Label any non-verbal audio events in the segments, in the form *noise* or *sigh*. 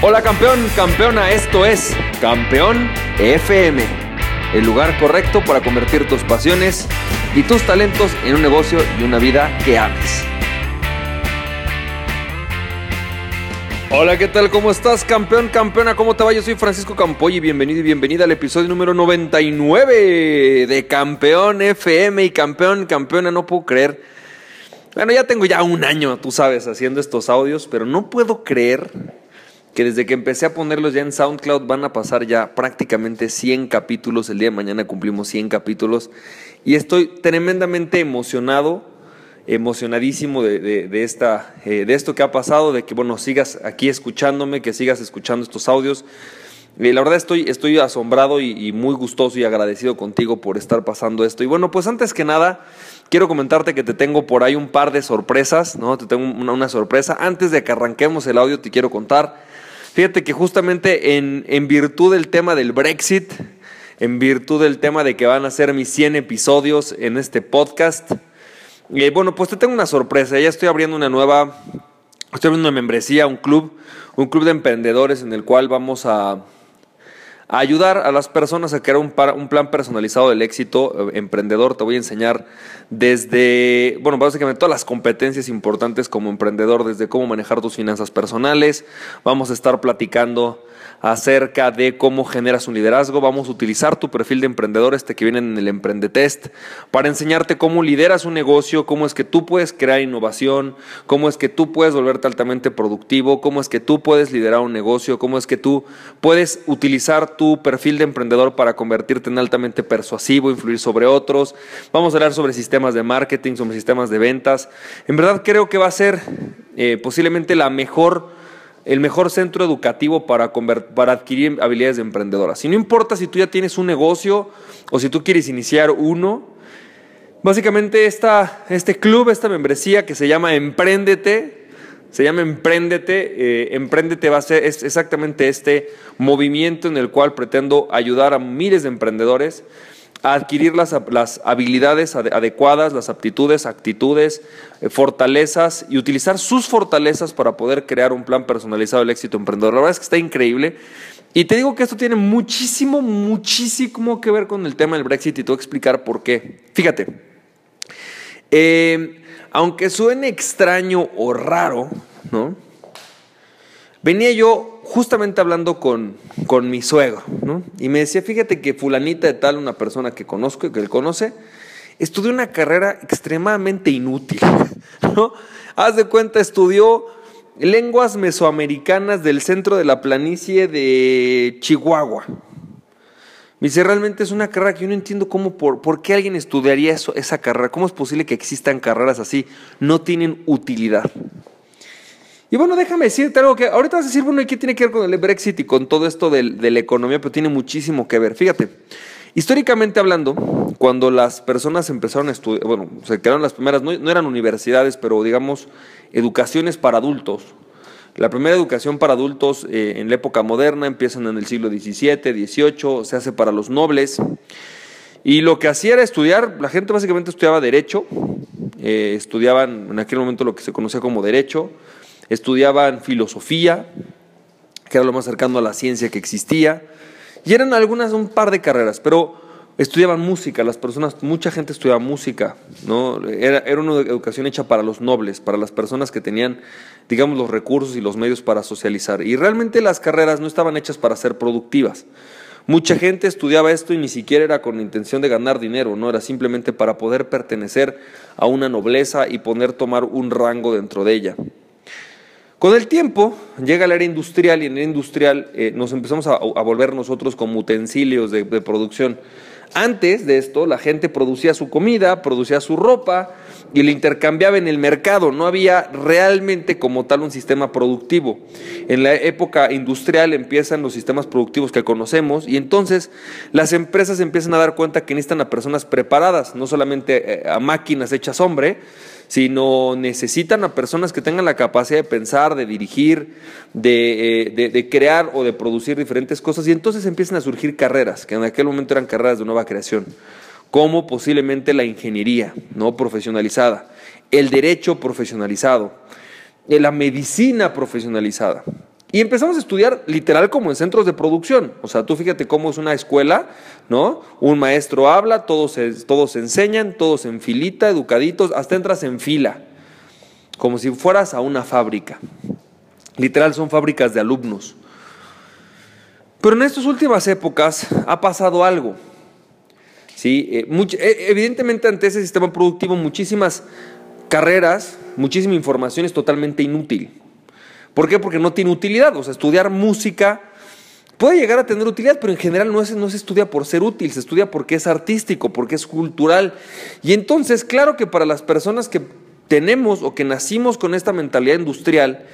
Hola campeón, campeona, esto es Campeón FM, el lugar correcto para convertir tus pasiones y tus talentos en un negocio y una vida que ames. Hola, ¿qué tal? ¿Cómo estás, campeón, campeona? ¿Cómo te va? Yo soy Francisco Campoy y bienvenido y bienvenida al episodio número 99 de Campeón FM y campeón, campeona, no puedo creer. Bueno, ya tengo ya un año, tú sabes, haciendo estos audios, pero no puedo creer que desde que empecé a ponerlos ya en SoundCloud van a pasar ya prácticamente 100 capítulos. El día de mañana cumplimos 100 capítulos y estoy tremendamente emocionado, emocionadísimo de, esta, eh, de esto que ha pasado, de que bueno, sigas aquí escuchándome, que sigas escuchando estos audios. Y la verdad estoy, estoy asombrado y, muy gustoso y agradecido contigo por estar pasando esto. Y bueno, pues antes que nada, quiero comentarte que te tengo por ahí un par de sorpresas, ¿no? Te tengo una sorpresa. Antes de que arranquemos el audio, te quiero contar Fíjate que justamente en, virtud del tema del Brexit, en virtud del tema de que van a ser mis 100 episodios en este podcast, eh, bueno, pues te tengo una sorpresa. Ya estoy abriendo una nueva, estoy abriendo una membresía, un club, un club de emprendedores en el cual vamos a, a ayudar a las personas a crear un, un, plan personalizado del éxito eh, emprendedor. Te voy a enseñar desde, bueno, básicamente todas las competencias importantes como emprendedor, desde cómo manejar tus finanzas personales. Vamos a estar platicando acerca de cómo generas un liderazgo. Vamos a utilizar tu perfil de emprendedor, este que viene en el Emprendetest, para enseñarte cómo lideras un negocio, cómo es que tú puedes crear innovación, cómo es que tú puedes volverte altamente productivo, cómo es que tú puedes liderar un negocio, cómo es que tú puedes utilizar tu perfil de emprendedor para convertirte en altamente persuasivo, influir sobre otros. Vamos a hablar sobre sistemas de marketing, sobre sistemas de ventas. En verdad creo que va a ser eh, posiblemente la mejor el mejor centro educativo para, para adquirir habilidades de emprendedora. Si no importa si tú ya tienes un negocio o si tú quieres iniciar uno, básicamente esta, este club, esta membresía que se llama Emprendete, se llama Emprendete, eh, Emprendete va a ser exactamente este movimiento en el cual pretendo ayudar a miles de emprendedores a adquirir las, las habilidades adecuadas, las aptitudes, actitudes, eh, fortalezas y utilizar sus fortalezas para poder crear un plan personalizado del éxito emprendedor. La verdad es que está increíble. Y te digo que esto tiene muchísimo, muchísimo que ver con el tema del Brexit y te voy a explicar por qué. Fíjate, eh, aunque suene extraño o raro, ¿no? Venía yo justamente hablando con, con mi suegro, ¿no? Y me decía, fíjate que fulanita de tal, una persona que conozco y que él conoce, estudió una carrera extremadamente inútil, *laughs* ¿no? Haz de cuenta, estudió lenguas mesoamericanas del centro de la planicie de Chihuahua. Me dice, realmente es una carrera que yo no entiendo cómo, por, por qué alguien estudiaría eso, esa carrera. ¿Cómo es posible que existan carreras así? No tienen utilidad. Y bueno, déjame decirte algo que ahorita vas a decir, bueno, ¿y qué tiene que ver con el Brexit y con todo esto de, la economía? Pero tiene muchísimo que ver. Fíjate, históricamente hablando, cuando las personas empezaron a estudiar, bueno, se crearon las primeras, no, eran universidades, pero digamos, educaciones para adultos. La primera educación para adultos eh, en la época moderna empiezan en el siglo XVII, XVIII, se hace para los nobles. Y lo que hacía era estudiar, la gente básicamente estudiaba derecho, eh, estudiaban en aquel momento lo que se conocía como derecho, estudiaban filosofía, que era lo más cercano a la ciencia que existía, y eran algunas, un par de carreras, pero estudiaban música, las personas, mucha gente estudiaba música, ¿no? Era, era una educación hecha para los nobles, para las personas que tenían, digamos, los recursos y los medios para socializar. Y realmente las carreras no estaban hechas para ser productivas. Mucha gente estudiaba esto y ni siquiera era con intención de ganar dinero, no era simplemente para poder pertenecer a una nobleza y poder tomar un rango dentro de ella. Con el tiempo llega la era industrial y en la industrial eh, nos empezamos a, volver nosotros como utensilios de, producción. Antes de esto, la gente producía su comida, producía su ropa y la intercambiaba en el mercado. No había realmente como tal un sistema productivo. En la época industrial empiezan los sistemas productivos que conocemos y entonces las empresas empiezan a dar cuenta que necesitan a personas preparadas, no solamente eh, a máquinas hechas hombre, sino necesitan a personas que tengan la capacidad de pensar, de dirigir, eh, de, crear o de producir diferentes cosas. Y entonces empiezan a surgir carreras, que en aquel momento eran carreras de nueva creación, como posiblemente la ingeniería no profesionalizada, el derecho profesionalizado, eh, la medicina profesionalizada. Y empezamos a estudiar literal como en centros de producción. O sea, tú fíjate cómo es una escuela, ¿no? Un maestro habla, todos, todos enseñan, todos en filita, educaditos, hasta entras en fila, como si fueras a una fábrica. Literal son fábricas de alumnos. Pero en estas últimas épocas ha pasado algo. ¿Sí? Eh, eh, evidentemente ante ese sistema productivo muchísimas carreras, muchísima información es totalmente inútil. ¿Por qué? Porque no tiene utilidad. O sea, estudiar música puede llegar a tener utilidad, pero en general no, no se estudia por ser útil, se estudia porque es artístico, porque es cultural. Y entonces, claro que para las personas que tenemos o que nacimos con esta mentalidad industrial,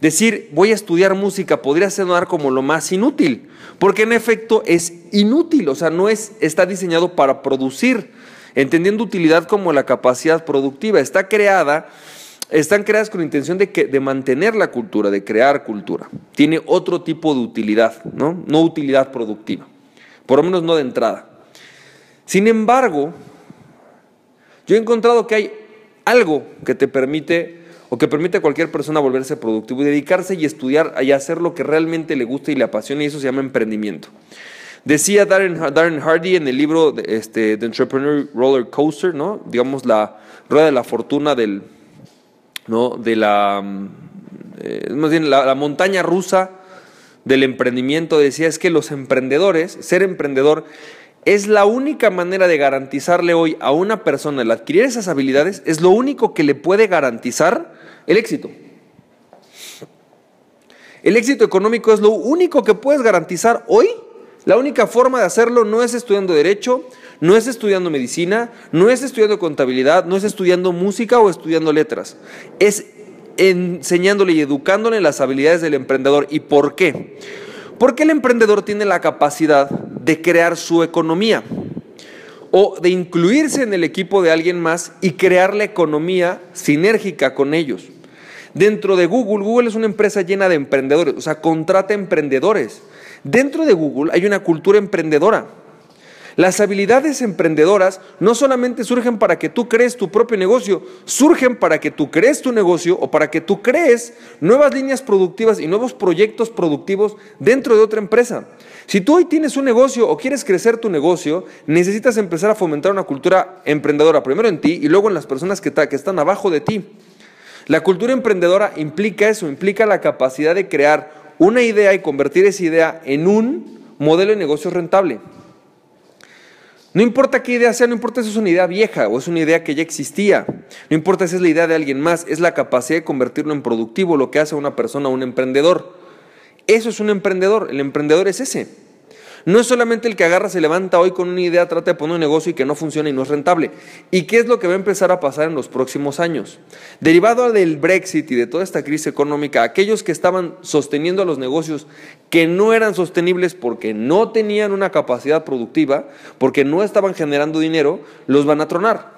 decir voy a estudiar música podría sonar como lo más inútil, porque en efecto es inútil, o sea, no es, está diseñado para producir, entendiendo utilidad como la capacidad productiva, está creada están creadas con la intención de, que, de mantener la cultura, de crear cultura. Tiene otro tipo de utilidad, ¿no? No utilidad productiva, por lo menos no de entrada. Sin embargo, yo he encontrado que hay algo que te permite o que permite a cualquier persona volverse productivo y dedicarse y estudiar y hacer lo que realmente le gusta y le apasiona y eso se llama emprendimiento. Decía Darren, Hardy en el libro este, The Entrepreneur Roller Coaster, ¿no? digamos la rueda de la fortuna del, ¿no? de la, eh, más bien la, montaña rusa del emprendimiento, decía es que los emprendedores, ser emprendedor, es la única manera de garantizarle hoy a una persona el adquirir esas habilidades, es lo único que le puede garantizar el éxito. El éxito económico es lo único que puedes garantizar hoy. La única forma de hacerlo no es estudiando derecho, no es estudiando medicina, no es estudiando contabilidad, no es estudiando música o estudiando letras. Es enseñándole y educándole las habilidades del emprendedor. ¿Y por qué? Porque el emprendedor tiene la capacidad de crear su economía o de incluirse en el equipo de alguien más y crear la economía sinérgica con ellos. Dentro de Google, Google es una empresa llena de emprendedores, o sea, contrata emprendedores. Dentro de Google hay una cultura emprendedora. Las habilidades emprendedoras no solamente surgen para que tú crees tu propio negocio, surgen para que tú crees tu negocio o para que tú crees nuevas líneas productivas y nuevos proyectos productivos dentro de otra empresa. Si tú hoy tienes un negocio o quieres crecer tu negocio, necesitas empezar a fomentar una cultura emprendedora, primero en ti y luego en las personas que, están abajo de ti. La cultura emprendedora implica eso, implica la capacidad de crear una idea y convertir esa idea en un modelo de negocio rentable. No importa qué idea sea, no importa si es una idea vieja o es una idea que ya existía, no importa si es la idea de alguien más, es la capacidad de convertirlo en productivo, lo que hace a una persona un emprendedor. Eso es un emprendedor, el emprendedor es ese. No es solamente el que agarra, se levanta hoy con una idea, trata de poner un negocio y que no funciona y no es rentable. ¿Y qué es lo que va a empezar a pasar en los próximos años? Derivado del Brexit y de toda esta crisis económica, aquellos que estaban sosteniendo los negocios que no eran sostenibles porque no tenían una capacidad productiva, porque no estaban generando dinero, los van a tronar.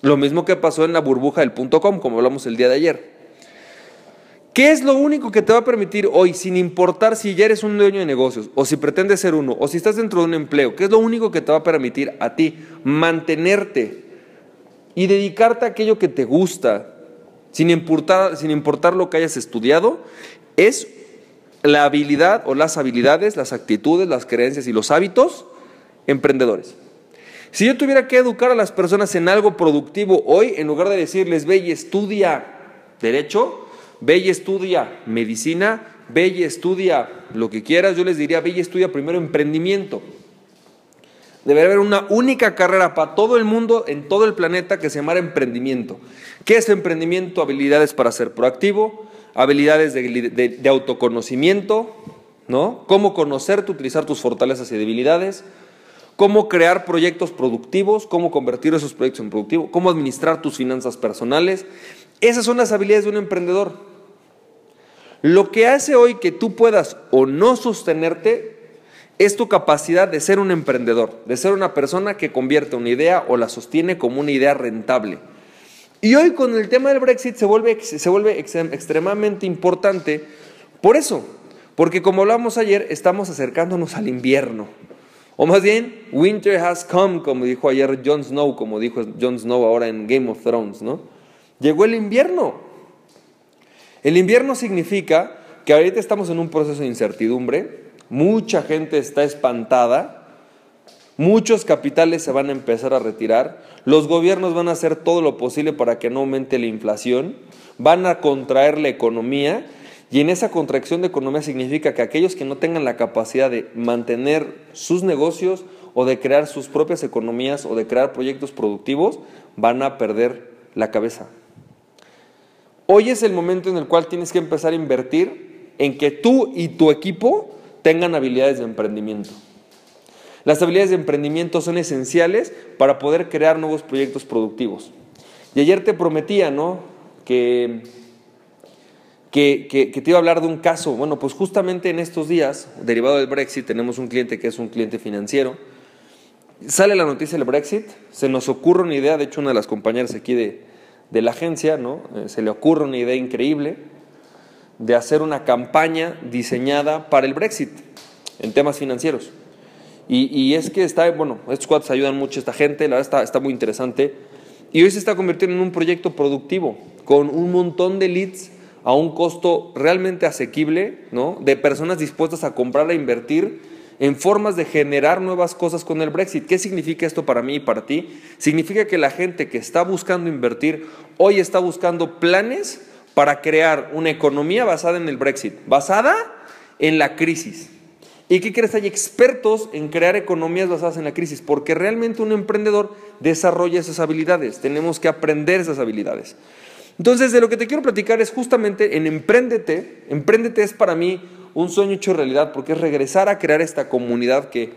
Lo mismo que pasó en la burbuja del punto com, como hablamos el día de ayer. ¿Qué es lo único que te va a permitir hoy, sin importar si ya eres un dueño de negocios o si pretendes ser uno o si estás dentro de un empleo, qué es lo único que te va a permitir a ti mantenerte y dedicarte a aquello que te gusta, sin importar, sin importar lo que hayas estudiado? Es la habilidad o las habilidades, las actitudes, las creencias y los hábitos emprendedores. Si yo tuviera que educar a las personas en algo productivo hoy, en lugar de decirles, ve y estudia derecho, ve y estudia medicina, ve y estudia lo que quieras, yo les diría, ve estudia primero emprendimiento. Debería haber una única carrera para todo el mundo, en todo el planeta, que se llamara emprendimiento. ¿Qué es emprendimiento? Habilidades para ser proactivo, habilidades de, autoconocimiento, ¿no? Cómo conocerte, utilizar tus fortalezas y debilidades, cómo crear proyectos productivos, cómo convertir esos proyectos en productivos, cómo administrar tus finanzas personales. Esas son las habilidades de un emprendedor. Lo que hace hoy que tú puedas o no sostenerte es tu capacidad de ser un emprendedor, de ser una persona que convierte una idea o la sostiene como una idea rentable. Y hoy con el tema del Brexit se vuelve, se vuelve extremadamente importante por eso, porque como hablamos ayer, estamos acercándonos al invierno. O más bien, winter has come, como dijo ayer Jon Snow, como dijo Jon Snow ahora en Game of Thrones, ¿no? Llegó el invierno. El invierno significa que ahorita estamos en un proceso de incertidumbre, mucha gente está espantada, muchos capitales se van a empezar a retirar, los gobiernos van a hacer todo lo posible para que no aumente la inflación, van a contraer la economía y en esa contracción de economía significa que aquellos que no tengan la capacidad de mantener sus negocios o de crear sus propias economías o de crear proyectos productivos van a perder la cabeza. Hoy es el momento en el cual tienes que empezar a invertir en que tú y tu equipo tengan habilidades de emprendimiento. Las habilidades de emprendimiento son esenciales para poder crear nuevos proyectos productivos. Y ayer te prometía, ¿no? Que, que, que, te iba a hablar de un caso. Bueno, pues justamente en estos días, derivado del Brexit, tenemos un cliente que es un cliente financiero. Sale la noticia del Brexit, se nos ocurre una idea, de hecho una de las compañeras aquí de, de la agencia, ¿no? Eh, se le ocurre una idea increíble de hacer una campaña diseñada para el Brexit en temas financieros. Y, es que está, bueno, estos cuates ayudan mucho a esta gente, la verdad está, está muy interesante. Y hoy se está convirtiendo en un proyecto productivo, con un montón de leads a un costo realmente asequible, ¿no? De personas dispuestas a comprar e invertir en formas de generar nuevas cosas con el Brexit. ¿Qué significa esto para mí y para ti? Significa que la gente que está buscando invertir hoy está buscando planes para crear una economía basada en el Brexit, basada en la crisis. ¿Y qué crees? Hay expertos en crear economías basadas en la crisis, porque realmente un emprendedor desarrolla esas habilidades. Tenemos que aprender esas habilidades. Entonces, de lo que te quiero platicar es justamente en Emprendete. Emprendete es para mí un sueño hecho realidad, porque es regresar a crear esta comunidad que,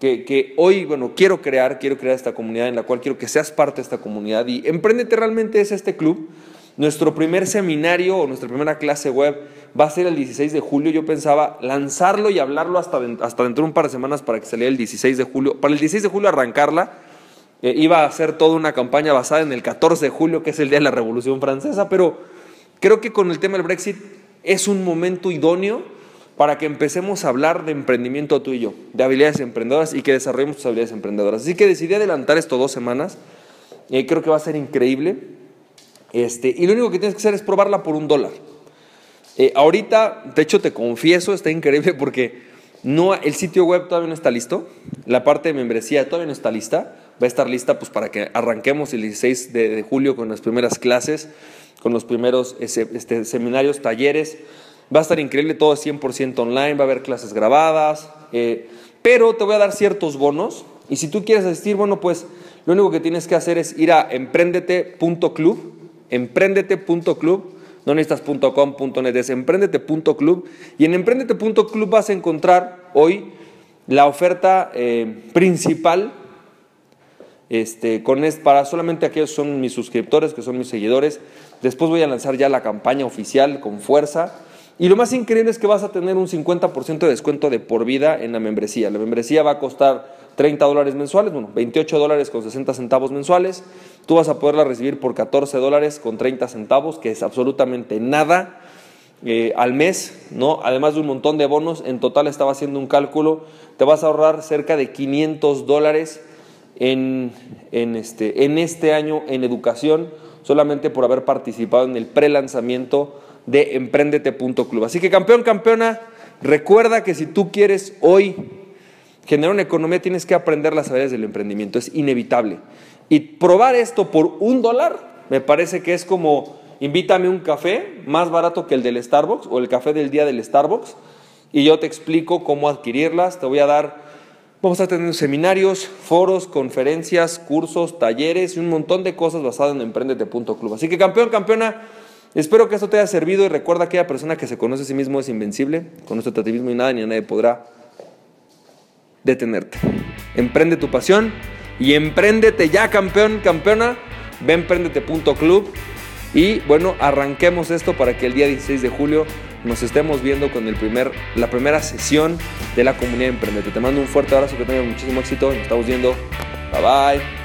que, hoy, bueno, quiero crear, quiero crear esta comunidad en la cual quiero que seas parte de esta comunidad. Y Emprendete realmente es este club. Nuestro primer seminario o nuestra primera clase web va a ser el 16 de julio. Yo pensaba lanzarlo y hablarlo hasta, hasta dentro de un par de semanas para que saliera el 16 de julio. Para el 16 de julio arrancarla. Eh, iba a ser toda una campaña basada en el 14 de julio, que es el día de la Revolución Francesa, pero creo que con el tema del Brexit es un momento idóneo para que empecemos a hablar de emprendimiento tú y yo, de habilidades emprendedoras y que desarrollemos tus habilidades emprendedoras. Así que decidí adelantar esto dos semanas y creo que va a ser increíble. Este, y lo único que tienes que hacer es probarla por un dólar. Eh, ahorita, de hecho te confieso, está increíble porque no, el sitio web todavía no está listo, la parte de membresía todavía no está lista, va a estar lista pues para que arranquemos el 16 de, julio con las primeras clases, con los primeros este, seminarios, talleres. Va a estar increíble, todo es 100% online, va a haber clases grabadas, eh, pero te voy a dar ciertos bonos. Y si tú quieres asistir, bueno, pues lo único que tienes que hacer es ir a emprendete.club, emprendete.club, no necesitas .com.net, es emprendete.club. Y en emprendete.club vas a encontrar hoy la oferta eh, principal este, con para solamente aquellos son mis suscriptores, que son mis seguidores. Después voy a lanzar ya la campaña oficial con fuerza. Y lo más increíble es que vas a tener un 50% de descuento de por vida en la membresía. La membresía va a costar 30 dólares mensuales, bueno, 28 dólares con 60 centavos mensuales. Tú vas a poderla recibir por 14 dólares con 30 centavos, que es absolutamente nada eh, al mes, ¿no? Además de un montón de bonos, en total estaba haciendo un cálculo, te vas a ahorrar cerca de 500 dólares en, en, este, en este año en educación, solamente por haber participado en el pre-lanzamiento de emprendete.club. Así que campeón, campeona, recuerda que si tú quieres hoy generar una economía, tienes que aprender las habilidades del emprendimiento, es inevitable. Y probar esto por un dólar, me parece que es como, invítame un café más barato que el del Starbucks o el café del día del Starbucks, y yo te explico cómo adquirirlas, te voy a dar, vamos a tener seminarios, foros, conferencias, cursos, talleres y un montón de cosas basadas en emprendete.club. Así que campeón, campeona, Espero que esto te haya servido y recuerda que aquella persona que se conoce a sí mismo es invencible, con nuestro tratamiento y nada ni nadie podrá detenerte. Emprende tu pasión y empréndete ya, campeón, campeona. Ve emprendete.club y bueno, arranquemos esto para que el día 16 de julio nos estemos viendo con el primer, la primera sesión de la comunidad Emprendete. Te mando un fuerte abrazo, que tengas muchísimo éxito y nos estamos viendo. Bye bye.